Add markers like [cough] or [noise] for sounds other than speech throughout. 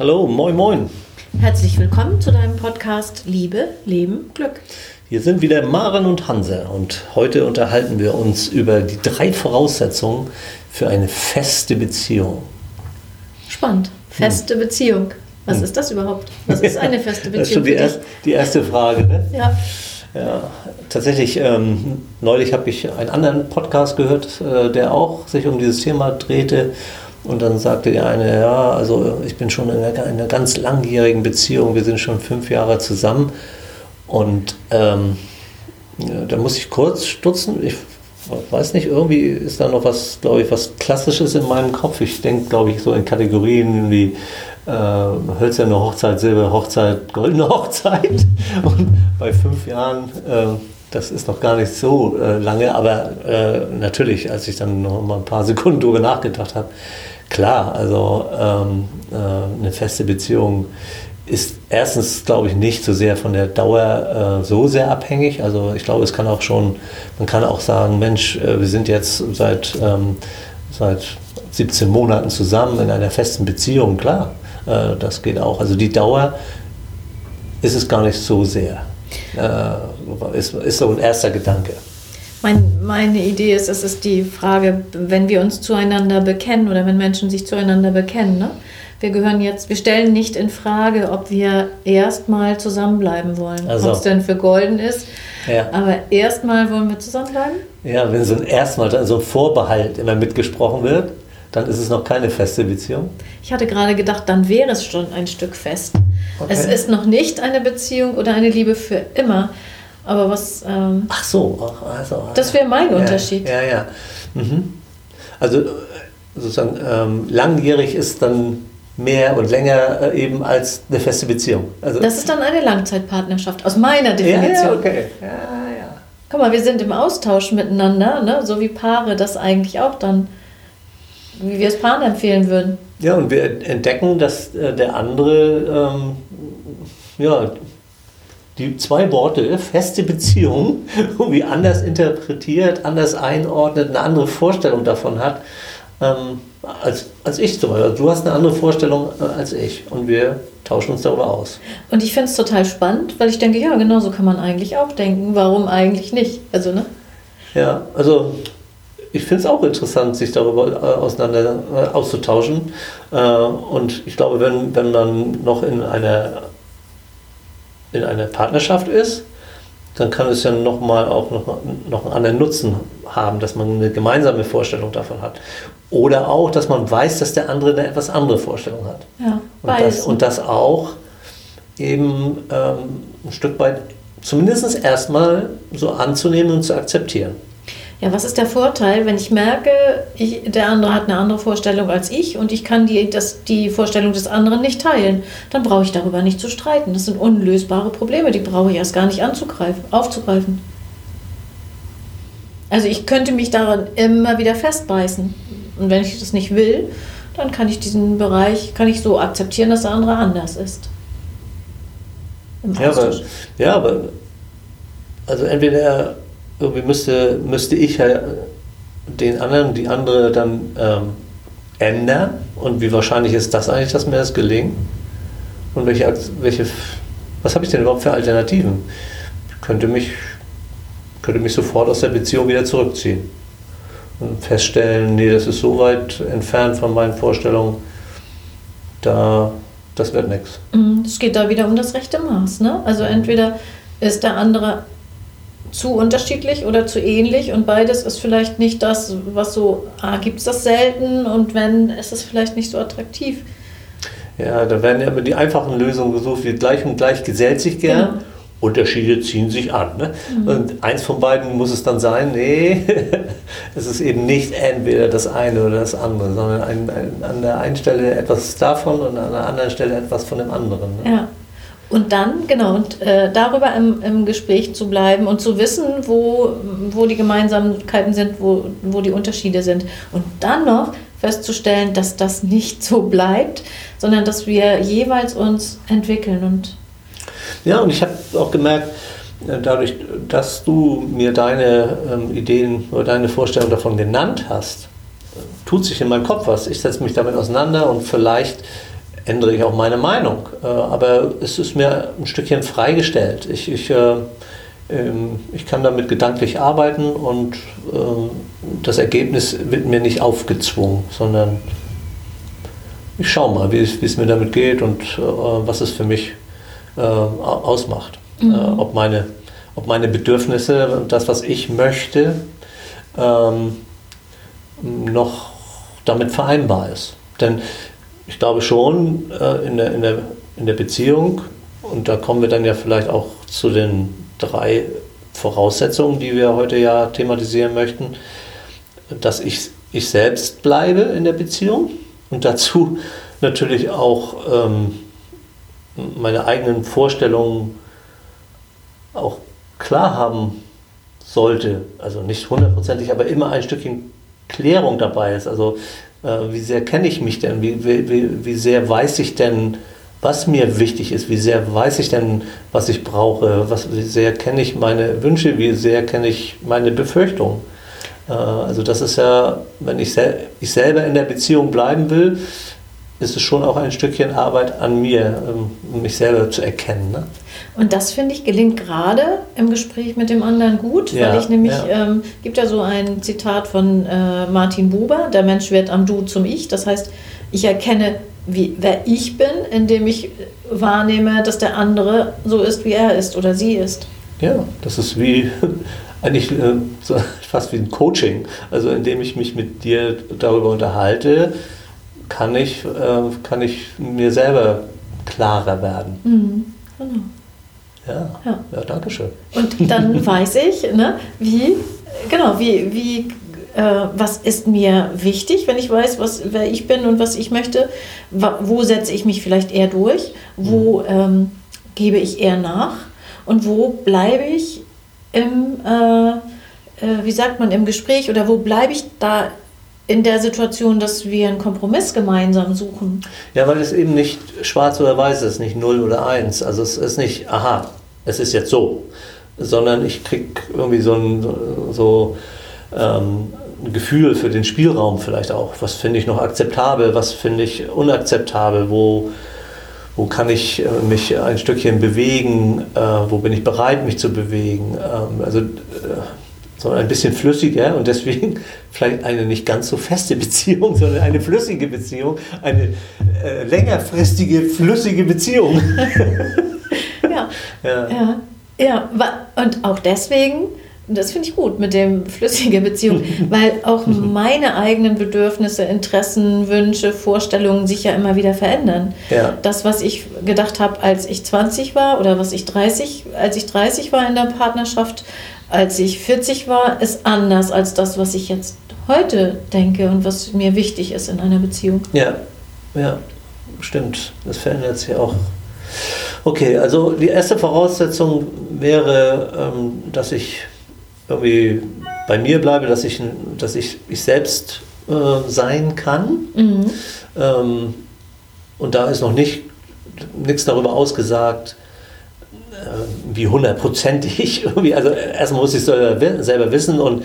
Hallo, moin, moin. Herzlich willkommen zu deinem Podcast Liebe, Leben, Glück. Hier sind wieder Maren und Hanse und heute unterhalten wir uns über die drei Voraussetzungen für eine feste Beziehung. Spannend. Feste hm. Beziehung. Was hm. ist das überhaupt? Was ist eine feste Beziehung? [laughs] das ist schon die, erst, die erste Frage. Ne? Ja. Ja, tatsächlich, ähm, neulich habe ich einen anderen Podcast gehört, äh, der auch sich um dieses Thema drehte. Und dann sagte der eine, ja, also ich bin schon in einer, in einer ganz langjährigen Beziehung, wir sind schon fünf Jahre zusammen. Und ähm, ja, da muss ich kurz stutzen. Ich weiß nicht, irgendwie ist da noch was, glaube ich, was Klassisches in meinem Kopf. Ich denke, glaube ich, so in Kategorien wie äh, hölzerne Hochzeit, silberne Hochzeit, goldene Hochzeit. [laughs] Und bei fünf Jahren, äh, das ist noch gar nicht so äh, lange, aber äh, natürlich, als ich dann noch mal ein paar Sekunden darüber nachgedacht habe, klar, also ähm, äh, eine feste Beziehung ist erstens, glaube ich, nicht so sehr von der Dauer äh, so sehr abhängig. Also ich glaube, es kann auch schon, man kann auch sagen, Mensch, äh, wir sind jetzt seit, ähm, seit 17 Monaten zusammen in einer festen Beziehung, klar, äh, das geht auch. Also die Dauer ist es gar nicht so sehr. Äh, ist, ist so ein erster Gedanke. Mein, meine Idee ist, es ist die Frage, wenn wir uns zueinander bekennen oder wenn Menschen sich zueinander bekennen, ne? wir gehören jetzt, wir stellen nicht in Frage, ob wir erstmal zusammenbleiben wollen. Also. Ob es denn für golden ist. Ja. Aber erstmal wollen wir zusammenbleiben? Ja, wenn so ein erstmal, so ein Vorbehalt immer mitgesprochen wird, dann ist es noch keine feste Beziehung. Ich hatte gerade gedacht, dann wäre es schon ein Stück fest. Okay. Es ist noch nicht eine Beziehung oder eine Liebe für immer. Aber was. Ähm, Ach so, also. Das wäre mein ja, Unterschied. Ja, ja. Mhm. Also sozusagen ähm, langjährig ist dann mehr und länger äh, eben als eine feste Beziehung. Also das ist dann eine Langzeitpartnerschaft, aus meiner Definition. Ja, ja, okay. Ja, ja. Guck mal, wir sind im Austausch miteinander, ne? so wie Paare das eigentlich auch dann, wie wir es Paaren empfehlen würden. Ja, und wir entdecken, dass äh, der andere, ähm, ja, die zwei Worte, feste Beziehung, [laughs] irgendwie anders interpretiert, anders einordnet, eine andere Vorstellung davon hat. Ähm, als, als ich zum Beispiel. Du hast eine andere Vorstellung äh, als ich und wir tauschen uns darüber aus. Und ich finde es total spannend, weil ich denke, ja, genau so kann man eigentlich auch denken. Warum eigentlich nicht? Also, ne? Ja, also ich finde es auch interessant, sich darüber äh, auseinander äh, auszutauschen. Äh, und ich glaube, wenn, wenn man noch in einer, in einer Partnerschaft ist, dann kann es ja nochmal auch noch, noch einen anderen Nutzen haben, dass man eine gemeinsame Vorstellung davon hat. Oder auch, dass man weiß, dass der andere eine etwas andere Vorstellung hat. Ja, und, das, und das auch eben ähm, ein Stück weit zumindest erstmal so anzunehmen und zu akzeptieren. Ja, was ist der Vorteil, wenn ich merke, ich, der andere hat eine andere Vorstellung als ich und ich kann die, das, die Vorstellung des anderen nicht teilen? Dann brauche ich darüber nicht zu streiten. Das sind unlösbare Probleme, die brauche ich erst gar nicht anzugreifen, aufzugreifen. Also ich könnte mich daran immer wieder festbeißen. Und wenn ich das nicht will, dann kann ich diesen Bereich, kann ich so akzeptieren, dass der andere anders ist. Ja aber, ja, aber also entweder irgendwie müsste, müsste ich halt den anderen, die andere dann ähm, ändern. Und wie wahrscheinlich ist das eigentlich, dass mir das gelingt? Und welche, welche was habe ich denn überhaupt für Alternativen? Ich könnte mich, könnte mich sofort aus der Beziehung wieder zurückziehen und feststellen, nee, das ist so weit entfernt von meinen Vorstellungen, da, das wird nichts. Mhm, es geht da wieder um das rechte Maß. Ne? Also entweder ist der andere zu unterschiedlich oder zu ähnlich und beides ist vielleicht nicht das, was so, ah, gibt es das selten und wenn, ist es vielleicht nicht so attraktiv. Ja, da werden ja immer die einfachen Lösungen gesucht, wie gleich und gleich gesellt sich gern. Genau. Unterschiede ziehen sich an. Ne? Mhm. Und eins von beiden muss es dann sein, nee, [laughs] es ist eben nicht entweder das eine oder das andere, sondern ein, ein, an der einen Stelle etwas davon und an der anderen Stelle etwas von dem anderen. Ne? Ja. Und dann, genau, und äh, darüber im, im Gespräch zu bleiben und zu wissen, wo, wo die Gemeinsamkeiten sind, wo, wo die Unterschiede sind. Und dann noch festzustellen, dass das nicht so bleibt, sondern dass wir jeweils uns entwickeln. Und ja, und ich habe auch gemerkt, äh, dadurch, dass du mir deine ähm, Ideen oder deine Vorstellung davon genannt hast, tut sich in meinem Kopf was. Ich setze mich damit auseinander und vielleicht ändere ich auch meine Meinung. Äh, aber es ist mir ein Stückchen freigestellt. Ich, ich, äh, ähm, ich kann damit gedanklich arbeiten und äh, das Ergebnis wird mir nicht aufgezwungen, sondern ich schaue mal, wie es, wie es mir damit geht und was es für mich ausmacht. Mhm. ob, meine, ob meine Bedürfnisse, das, was ich möchte, ähm, noch damit vereinbar ist. Denn ich glaube schon äh, in, der, in, der, in der Beziehung, und da kommen wir dann ja vielleicht auch zu den drei Voraussetzungen, die wir heute ja thematisieren möchten, dass ich, ich selbst bleibe in der Beziehung und dazu [laughs] natürlich auch ähm, meine eigenen Vorstellungen auch klar haben sollte. Also nicht hundertprozentig, aber immer ein Stückchen Klärung dabei ist. Also äh, wie sehr kenne ich mich denn? Wie, wie, wie sehr weiß ich denn, was mir wichtig ist? Wie sehr weiß ich denn, was ich brauche? Was, wie sehr kenne ich meine Wünsche? Wie sehr kenne ich meine Befürchtungen? Äh, also das ist ja, wenn ich, sel ich selber in der Beziehung bleiben will, ist es schon auch ein Stückchen Arbeit an mir, um mich selber zu erkennen. Ne? Und das finde ich gelingt gerade im Gespräch mit dem anderen gut, ja, weil ich nämlich, ja. Ähm, gibt ja so ein Zitat von äh, Martin Buber, der Mensch wird am Du zum Ich. Das heißt, ich erkenne, wie, wer ich bin, indem ich wahrnehme, dass der andere so ist, wie er ist oder sie ist. Ja, das ist wie [laughs] eigentlich äh, so [laughs] fast wie ein Coaching. Also indem ich mich mit dir darüber unterhalte, kann ich, äh, kann ich mir selber klarer werden. Mhm, genau. Ja, ja. ja danke schön. Und dann [laughs] weiß ich, ne, wie, genau, wie, wie, äh, was ist mir wichtig, wenn ich weiß, was, wer ich bin und was ich möchte, wo setze ich mich vielleicht eher durch, wo mhm. ähm, gebe ich eher nach und wo bleibe ich im, äh, äh, wie sagt man, im Gespräch oder wo bleibe ich da in der Situation, dass wir einen Kompromiss gemeinsam suchen. Ja, weil es eben nicht schwarz oder weiß ist, nicht 0 oder 1. Also es ist nicht, aha, es ist jetzt so, sondern ich kriege irgendwie so ein, so, ähm, Gefühl für den Spielraum vielleicht auch. Was finde ich noch akzeptabel, was finde ich unakzeptabel, wo, wo kann ich äh, mich ein Stückchen bewegen, äh, wo bin ich bereit, mich zu bewegen. Ähm, also äh, sondern ein bisschen flüssiger und deswegen [laughs] vielleicht eine nicht ganz so feste Beziehung, sondern eine flüssige Beziehung, eine äh, längerfristige, flüssige Beziehung. [laughs] [laughs] ja. ja. ja. Ja, und auch deswegen, das finde ich gut mit dem flüssige Beziehung, weil auch meine eigenen Bedürfnisse, Interessen, Wünsche, Vorstellungen sich ja immer wieder verändern. Ja. Das, was ich gedacht habe, als ich 20 war oder was ich 30, als ich 30 war in der Partnerschaft, als ich 40 war, ist anders als das, was ich jetzt heute denke und was mir wichtig ist in einer Beziehung. Ja, ja, stimmt. Das verändert sich auch. Okay, also die erste Voraussetzung wäre, ähm, dass ich irgendwie bei mir bleibe, dass ich, dass ich, ich selbst äh, sein kann. Mhm. Ähm, und da ist noch nicht nichts darüber ausgesagt, wie hundertprozentig [laughs] irgendwie, also erstmal muss ich es selber wissen und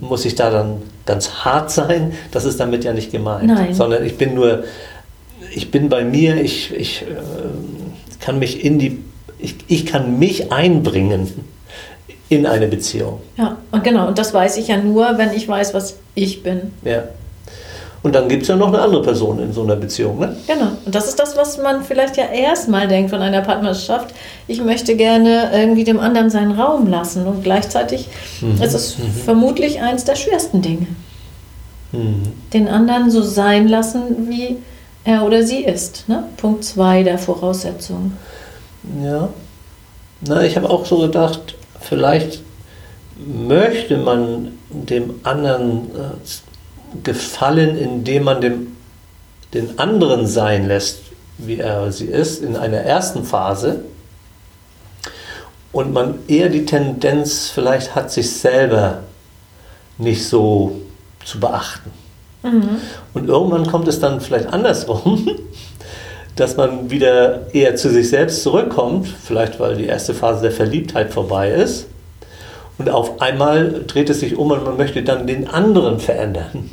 muss ich da dann ganz hart sein, das ist damit ja nicht gemeint, Nein. sondern ich bin nur, ich bin bei mir, ich, ich äh, kann mich in die, ich, ich kann mich einbringen in eine Beziehung. Ja, und genau, und das weiß ich ja nur, wenn ich weiß, was ich bin. Ja. Und dann gibt es ja noch eine andere Person in so einer Beziehung. Ne? Genau. Und das ist das, was man vielleicht ja erstmal denkt von einer Partnerschaft. Ich möchte gerne irgendwie dem anderen seinen Raum lassen. Und gleichzeitig mhm. ist es mhm. vermutlich eines der schwersten Dinge. Mhm. Den anderen so sein lassen, wie er oder sie ist. Ne? Punkt 2 der Voraussetzung. Ja. Na, ich habe auch so gedacht, vielleicht möchte man dem anderen äh, gefallen, indem man dem, den anderen sein lässt, wie er sie ist, in einer ersten Phase. Und man eher die Tendenz vielleicht hat, sich selber nicht so zu beachten. Mhm. Und irgendwann kommt es dann vielleicht andersrum, [laughs] dass man wieder eher zu sich selbst zurückkommt, vielleicht weil die erste Phase der Verliebtheit vorbei ist und auf einmal dreht es sich um und man möchte dann den anderen verändern.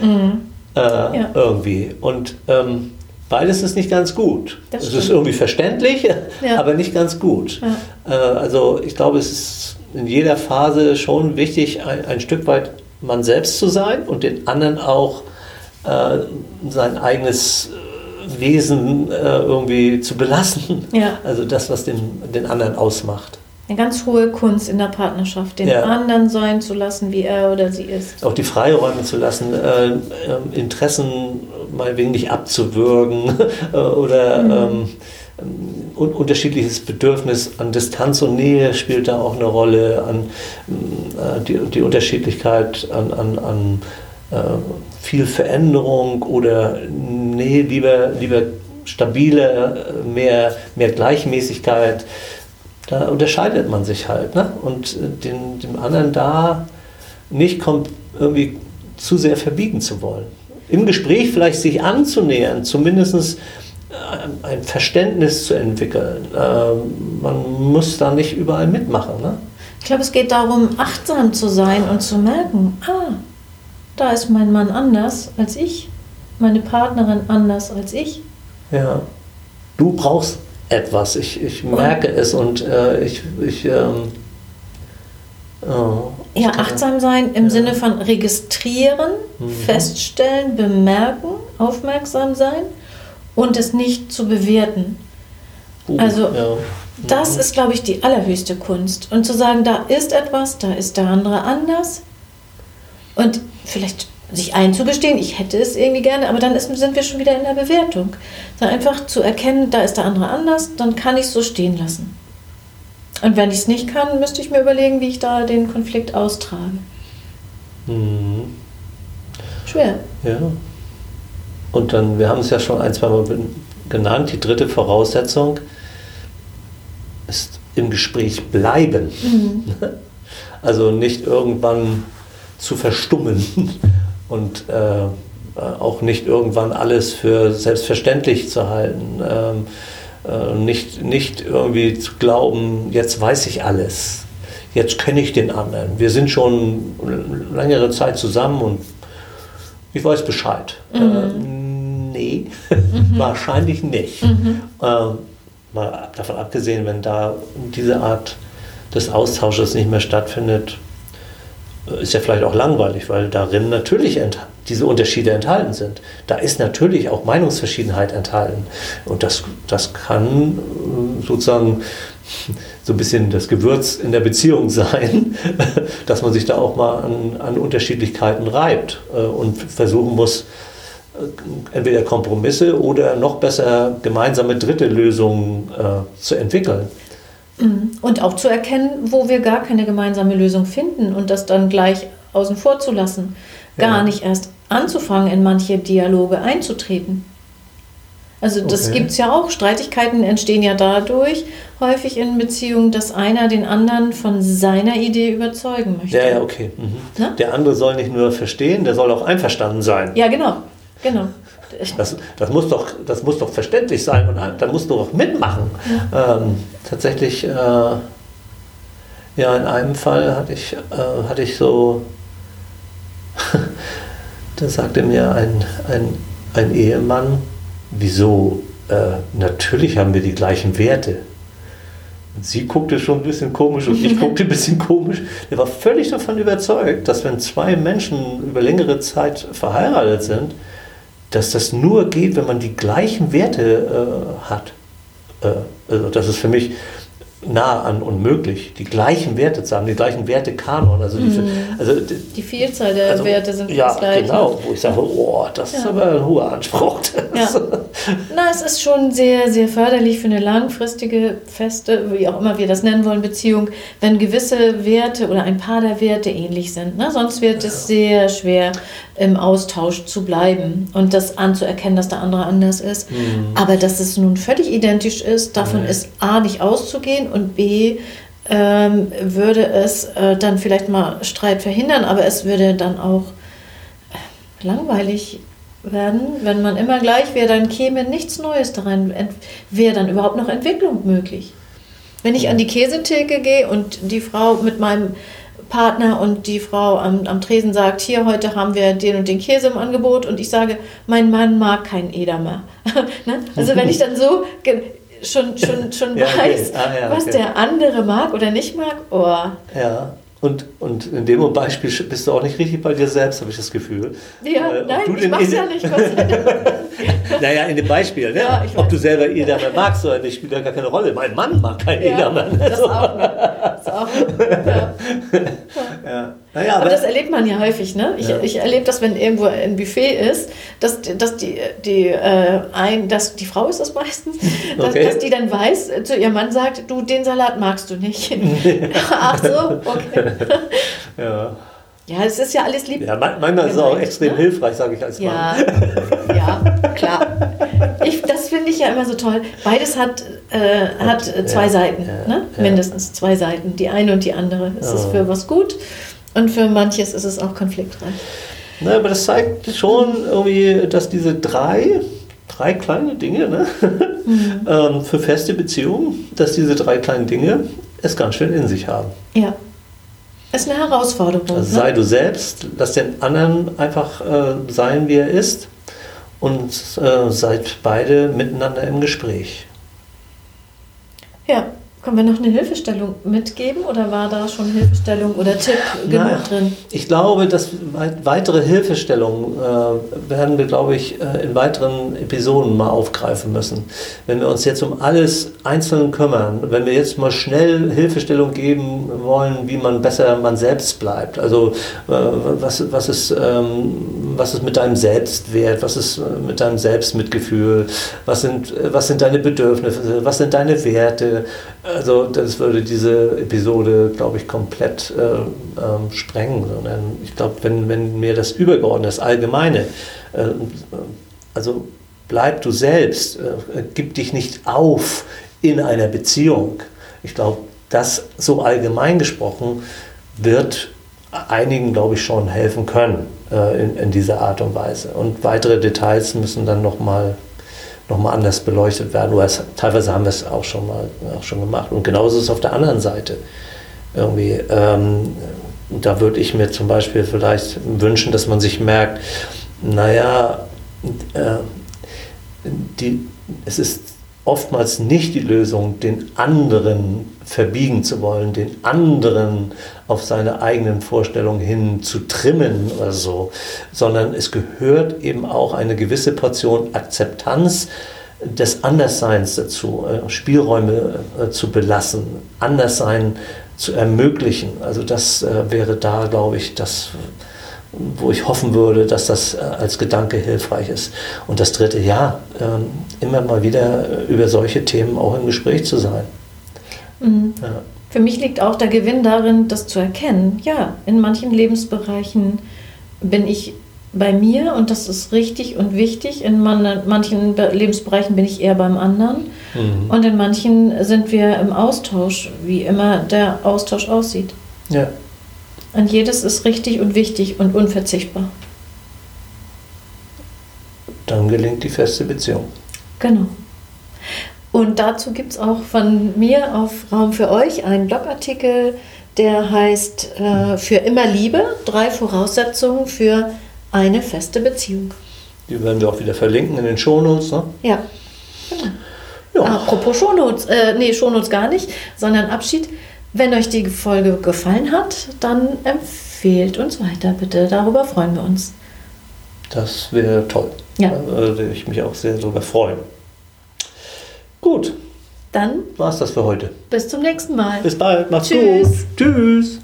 Mhm. [laughs] Äh, ja. Irgendwie. Und ähm, beides ist nicht ganz gut. Das es stimmt. ist irgendwie verständlich, Ja. [laughs] aber nicht ganz gut. Ja. Äh, also ich glaube, es ist in jeder Phase schon wichtig, ein, ein Stück weit man selbst zu sein und den anderen auch äh, sein eigenes äh, Wesen äh, irgendwie zu belassen. Also das, was den, den anderen ausmacht. Eine ganz hohe Kunst in der Partnerschaft, den Ja. anderen sein zu lassen, wie er oder sie ist. Auch die Freiräume zu lassen, äh, ähm, Interessen meinetwegen nicht abzuwürgen [laughs] äh, oder ähm, un unterschiedliches Bedürfnis an Distanz und Nähe spielt da auch eine Rolle, an äh, die, die Unterschiedlichkeit an, an, an äh, viel Veränderung oder nee, lieber, lieber stabile, äh, mehr, mehr Gleichmäßigkeit. Da unterscheidet man sich halt. Ne? Und äh, den, dem anderen da nicht kom irgendwie zu sehr verbiegen zu wollen. Im Gespräch vielleicht sich anzunähern, zumindest ein- ein Verständnis zu entwickeln. Ähm, man muss da nicht überall mitmachen. Ne? Ich glaube, es geht darum, achtsam zu sein und zu merken, ah, da ist mein Mann anders als ich, meine Partnerin anders als ich. Ja. Du brauchst etwas. Ich, ich merke es und äh, ich. ich ähm, oh, Ja, achtsam sein im Ja. Sinne von registrieren, Mhm. feststellen, bemerken, aufmerksam sein und es nicht zu bewerten. Uh, also- ja. Das ist, glaube ich, die allerhöchste Kunst. Und zu sagen, da ist etwas, da ist der andere anders. Und vielleicht sich einzugestehen, ich hätte es irgendwie gerne, aber dann ist, sind wir schon wieder in der Bewertung. Sondern einfach zu erkennen, da ist der andere anders, dann kann ich es so stehen lassen. Und wenn ich es nicht kann, müsste ich mir überlegen, wie ich da den Konflikt austrage. Mhm. Schwer. Ja. Und dann, wir haben es ja schon ein, zwei Mal genannt, die dritte Voraussetzung ist im Gespräch bleiben. [laughs] Also nicht irgendwann zu verstummen und äh, auch nicht irgendwann alles für selbstverständlich zu halten. Ähm, äh, nicht, nicht irgendwie zu glauben, jetzt weiß ich alles, jetzt kenne ich den anderen. Wir sind schon längere Zeit zusammen und ich weiß Bescheid. Äh, nee, [laughs] wahrscheinlich nicht. Ähm, mal davon abgesehen, wenn da diese Art des Austausches nicht mehr stattfindet, äh, ist ja vielleicht auch langweilig, weil darin natürlich diese Unterschiede enthalten sind. Da ist natürlich auch Meinungsverschiedenheit enthalten. Und das, das kann äh, sozusagen [laughs] so ein bisschen das Gewürz in der Beziehung sein, [laughs] dass man sich da auch mal an, an Unterschiedlichkeiten reibt äh, und versuchen muss, äh, entweder Kompromisse oder noch besser gemeinsame dritte Lösungen äh, zu entwickeln. Und auch zu erkennen, wo wir gar keine gemeinsame Lösung finden und das dann gleich außen vor zu lassen. Gar Ja. nicht erst anzufangen, in manche Dialoge einzutreten. Also das Okay. gibt es ja auch. Streitigkeiten entstehen ja dadurch häufig in Beziehungen, dass einer den anderen von seiner Idee überzeugen möchte. Ja, ja, okay. Mhm. Ne? Der andere soll nicht nur verstehen, der soll auch einverstanden sein. Ja, genau. genau. Das, das, muss doch, das muss doch verständlich sein und da musst du auch mitmachen. Ähm, tatsächlich, äh, ja, in einem Fall hatte ich, äh, hatte ich so, [laughs] da sagte mir ein, ein, ein Ehemann, wieso, äh, natürlich haben wir die gleichen Werte. Und sie guckte schon ein bisschen komisch und ich [laughs] guckte ein bisschen komisch. Er war völlig davon überzeugt, dass wenn zwei Menschen über längere Zeit verheiratet sind, dass das nur geht, wenn man die gleichen Werte äh, hat. Äh, also das ist für mich nah an unmöglich, die gleichen Werte zu haben, die gleichen Wertekanon. Also, die, also, die- Die Vielzahl der also, Werte sind ja, das gleiche. genau, wo ich sage, oh, das ist Ja. aber ein hoher Anspruch. [laughs] Ja. Na, es ist schon sehr, sehr förderlich für eine langfristige, feste, wie auch immer wir das nennen wollen, Beziehung, wenn gewisse Werte oder ein paar der Werte ähnlich sind. Ne? Sonst wird es sehr schwer, im Austausch zu bleiben und das anzuerkennen, dass der andere anders ist. Aber dass es nun völlig identisch ist, davon Nee. ist A nicht auszugehen und B ähm, würde es äh, dann vielleicht mal Streit verhindern, aber es würde dann auch äh, langweilig werden, wenn man immer gleich wäre, dann käme nichts Neues daran. Wäre dann überhaupt noch Entwicklung möglich? Wenn ich an die Käsetheke gehe und die Frau mit meinem Partner und die Frau am, am Tresen sagt, hier heute haben wir den und den Käse im Angebot und ich sage, mein Mann mag keinen Edamer. [laughs] ne? Also wenn ich dann so schon, schon, schon [laughs] Ja, okay. weiß, Ah, ja, was okay. der andere mag oder nicht mag, oh, Ja. Und, und in dem Beispiel bist du auch nicht richtig bei dir selbst, habe ich das Gefühl. ja, Äh, nein, du ich mach's in- ja nicht, Gott sei Dank. [laughs] Naja, in dem Beispiel, ne? Ja, ob du selber Edamer magst oder nicht, spielt ja gar keine Rolle. Mein Mann mag keinen Ja, Edamer. das auch. [laughs] Das auch noch. Ja. Ja. Naja, Aber aber, das erlebt man ja häufig, ne? Ich, Ja. ich erlebe das, wenn irgendwo ein Buffet ist, dass, dass, die, die, äh, ein, dass die Frau ist das meistens, [laughs] dass, Okay. dass die dann weiß, zu ihrem Mann sagt, du, den Salat magst du nicht. [laughs] Ach so, okay. [laughs] ja. Ja, es ist ja alles lieb. ja, man- manchmal ist es auch extrem ne? hilfreich, sage ich als Mann. Ja, ja, klar. Ich, das finde ich ja immer so toll. Beides hat, äh, hat zwei Ja, Seiten, ja, ne? ja. mindestens zwei Seiten. Die eine und die andere. Es ist Ja. für was gut und für manches ist es auch konfliktreich. Na, aber das zeigt schon irgendwie, dass diese drei, drei kleine Dinge ne? Mhm. [laughs] ähm, für feste Beziehungen, dass diese drei kleinen Dinge es ganz schön in sich haben. Ja. Ist eine Herausforderung. Also ne? sei du selbst, lass den anderen einfach äh, sein, wie er ist und äh, seid beide miteinander im Gespräch. Ja. Können wir noch eine Hilfestellung mitgeben oder war da schon Hilfestellung oder Tipp genug Naja, drin? Ich glaube, dass wei- weitere Hilfestellungen äh, werden wir, glaube ich, äh, in weiteren Episoden mal aufgreifen müssen. Wenn wir uns jetzt um alles einzeln kümmern, wenn wir jetzt mal schnell Hilfestellung geben wollen, wie man besser man selbst bleibt. Also äh, was, was, ist, ähm, was ist mit deinem Selbstwert, was ist äh, mit deinem Selbstmitgefühl, was sind, äh, was sind deine Bedürfnisse, was sind deine Werte. Also das würde diese Episode, glaube ich, komplett äh, ähm, sprengen. Sondern ich glaube, wenn, wenn mir das übergeordnet, das Allgemeine, äh, also bleib du selbst, äh, gib dich nicht auf in einer Beziehung. Ich glaube, das so allgemein gesprochen wird einigen, glaube ich, schon helfen können äh, in, in dieser Art und Weise. Und weitere Details müssen dann nochmal noch mal anders beleuchtet werden. Oder teilweise haben wir es auch schon mal auch schon gemacht. Und genauso ist es auf der anderen Seite. Irgendwie, ähm, da würde ich mir zum Beispiel vielleicht wünschen, dass man sich merkt, naja, äh, die, es ist oftmals nicht die Lösung, den anderen verbiegen zu wollen, den anderen auf seine eigenen Vorstellungen hin zu trimmen oder so, sondern es gehört eben auch eine gewisse Portion Akzeptanz des Andersseins dazu, äh, Spielräume äh, zu belassen, Anderssein zu ermöglichen. Also das äh, wäre da, glaube ich, das, wo ich hoffen würde, dass das äh, als Gedanke hilfreich ist. Und das dritte, ja, ähm, immer mal wieder äh, über solche Themen auch im Gespräch zu sein. Mhm. Ja. Für mich liegt auch der Gewinn darin, das zu erkennen. Ja, in manchen Lebensbereichen bin ich bei mir und das ist richtig und wichtig. In man, manchen Be- Lebensbereichen bin ich eher beim anderen. Mhm. Und in manchen sind wir im Austausch, wie immer der Austausch aussieht. ja. Und jedes ist richtig und wichtig und unverzichtbar. Dann gelingt die feste Beziehung. Genau. Und dazu gibt es auch von mir auf Raum für euch einen Blogartikel, der heißt äh, Für immer Liebe, drei Voraussetzungen für eine feste Beziehung. Die werden wir auch wieder verlinken in den Shownotes. Ne? Ja. Ja. Apropos Shownotes, äh, nee, Shownotes gar nicht, sondern Abschied. Wenn euch die Folge gefallen hat, dann empfehlt uns weiter, bitte. Darüber freuen wir uns. Das wäre toll. Ja. Da würde ich mich auch sehr darüber freuen. Gut, Dann war's das für heute. bis zum nächsten Mal. Bis bald. Macht's Tschüss. gut. Tschüss.